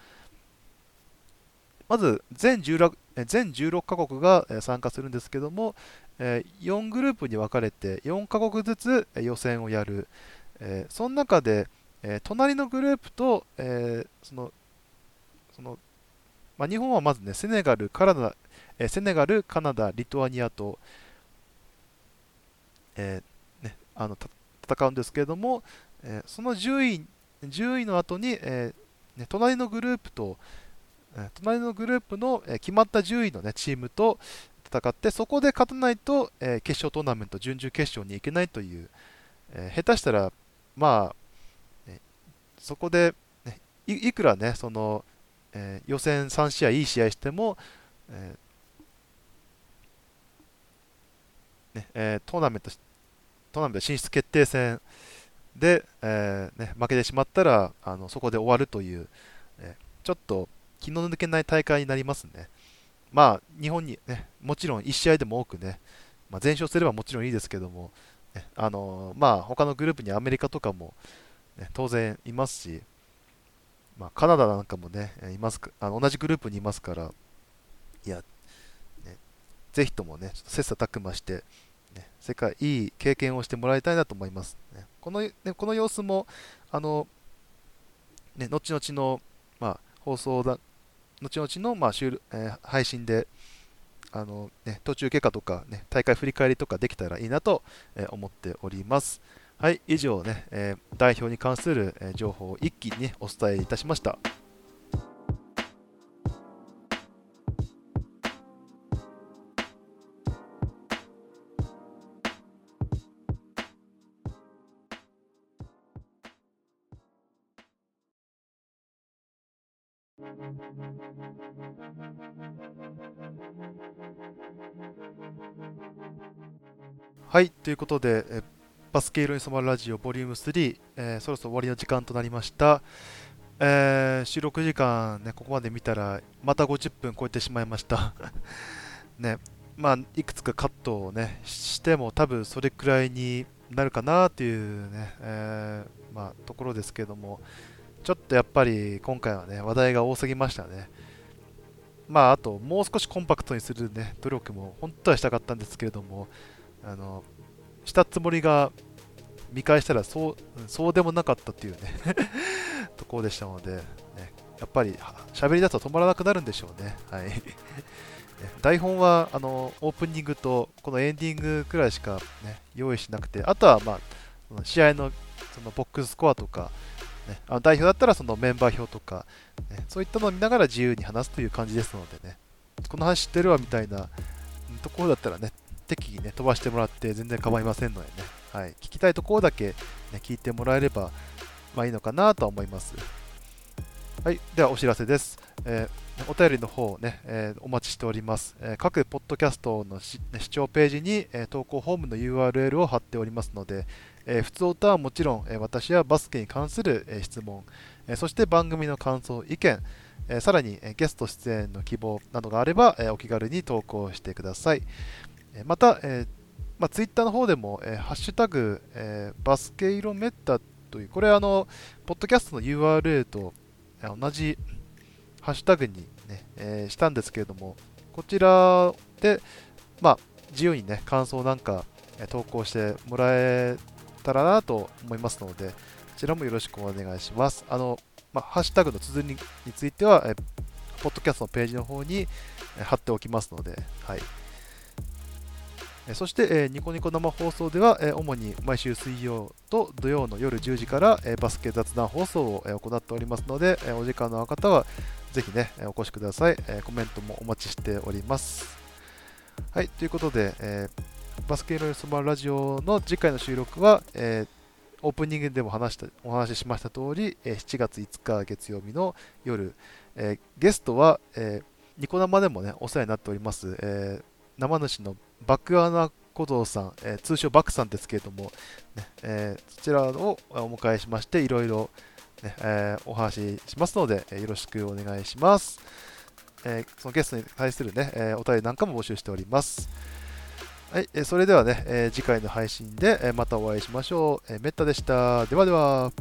まず全 16, 全16カ国が参加するんですけども、4グループに分かれて4カ国ずつ予選をやる、えその中でえ隣のグループとえそのそのまあ、日本はまずねセネガル、カナダ、えセネガル、カナダ、リトアニアと、えね、あの戦うんですけれども、え、その10位 ,10 位の後に、えね、隣のグループと、え隣のグループのえ決まった10位の、ね、チームと戦って、そこで勝たないと、え決勝トーナメント、準々決勝に行けないという、え下手したら、まあ、ね、そこで、ね、いくらね、その、え予選3試合、いい試合しても、えねえトーナメント、トーナメント進出決定戦で、えー、ね、負けてしまったらあのそこで終わるという、えちょっと気の抜けない大会になりますね。まあ、日本に、ね、もちろん1試合でも多くね、まあ、全勝すればもちろんいいですけども、ね、あのー、まあ、他のグループにアメリカとかも、ね、当然いますし、まあ、カナダなんかもね、いますあの同じグループにいますから、いや、ね、ぜひともね、ちょっと切磋琢磨して、ね、世界いい経験をしてもらいたいなと思います。ね、このねこの様子も、あの、ね、後々の、まあ、放送だ後々の、まあ収えー、配信であの、ね、途中経過とか、ね、大会振り返りとかできたらいいなと、えー、思っております。はい、以上ね、えー、代表に関する、え情報を一気に、ね、お伝えいたしました。はい、ということで、えバスケ色に染まるラジオボリューム3、えー、そろそろ終わりの時間となりました。えー、収録時間、ね、ここまで見たら、また50分超えてしまいました。ね、まあ、いくつかカットをね、しても多分それくらいになるかなっていうね、えー、まあ、ところですけども、ちょっとやっぱり今回はね、話題が多すぎましたね。まあ、あと、もう少しコンパクトにするね、努力も本当はしたかったんですけれども、あの、したつもりが見返したらそうそうでもなかったっていうね ところでしたので、ね、やっぱり喋り出すと止まらなくなるんでしょうね。はい台本はあのオープニングとこのエンディングくらいしか、ね、用意しなくて、あとは、まあ、試合のそのボックススコアとか、ね、あの代表だったらそのメンバー表とか、ね、そういったのを見ながら自由に話すという感じですのでね、この話知ってるわみたいなところだったらね、適宜ね、飛ばしてもらって全然構いませんのでね、はい、聞きたいところだけ、ね、聞いてもらえれば、まあいいのかなとは思います。はい、ではお知らせです。えー、お便りの方ね、えー、お待ちしております。えー、各ポッドキャストの視聴ページに、え投稿フォームの URL を貼っておりますので、え普通歌はもちろん、え私はバスケに関する、え質問、えそして番組の感想、意見、えさらに、えゲスト出演の希望などがあれば、えお気軽に投稿してください。また、えーまあ、ツイッターの方でも、えー、ハッシュタグ、えー、バスケ色メッタという、これあの、ポッドキャストの URL と同じハッシュタグにね、えー、したんですけれども、こちらで、まあ、自由にね、感想なんか、え投稿してもらえたらなと思いますので、こちらもよろしくお願いします。あの、まあ、ハッシュタグの綴りについては、えポッドキャストのページの方に貼っておきますので、はい。そして、えニコニコ生放送では、主に毎週水曜と土曜の夜10時から、バスケ雑談放送を、行っておりますので、お時間のある方はぜひね、お越しください、コメントもお待ちしております。はい、ということで、えー、バスケロイスマラジオの次回の収録は、えー、オープニングでも話したお話ししました通り、え7月5日月曜日の夜、えー、ゲストは、えニコ生でもね、お世話になっております、え生主のバックアナ小僧さん、え通称バックさんですけれども、ねえそちらをお迎えしまして、いろいろ、ねえお話ししますので、えよろしくお願いします。えそのゲストに対するね、えお便りなんかも募集しております。はい、えそれではね、え次回の配信で、えまたお会いしましょう。えめったでした。ではでは。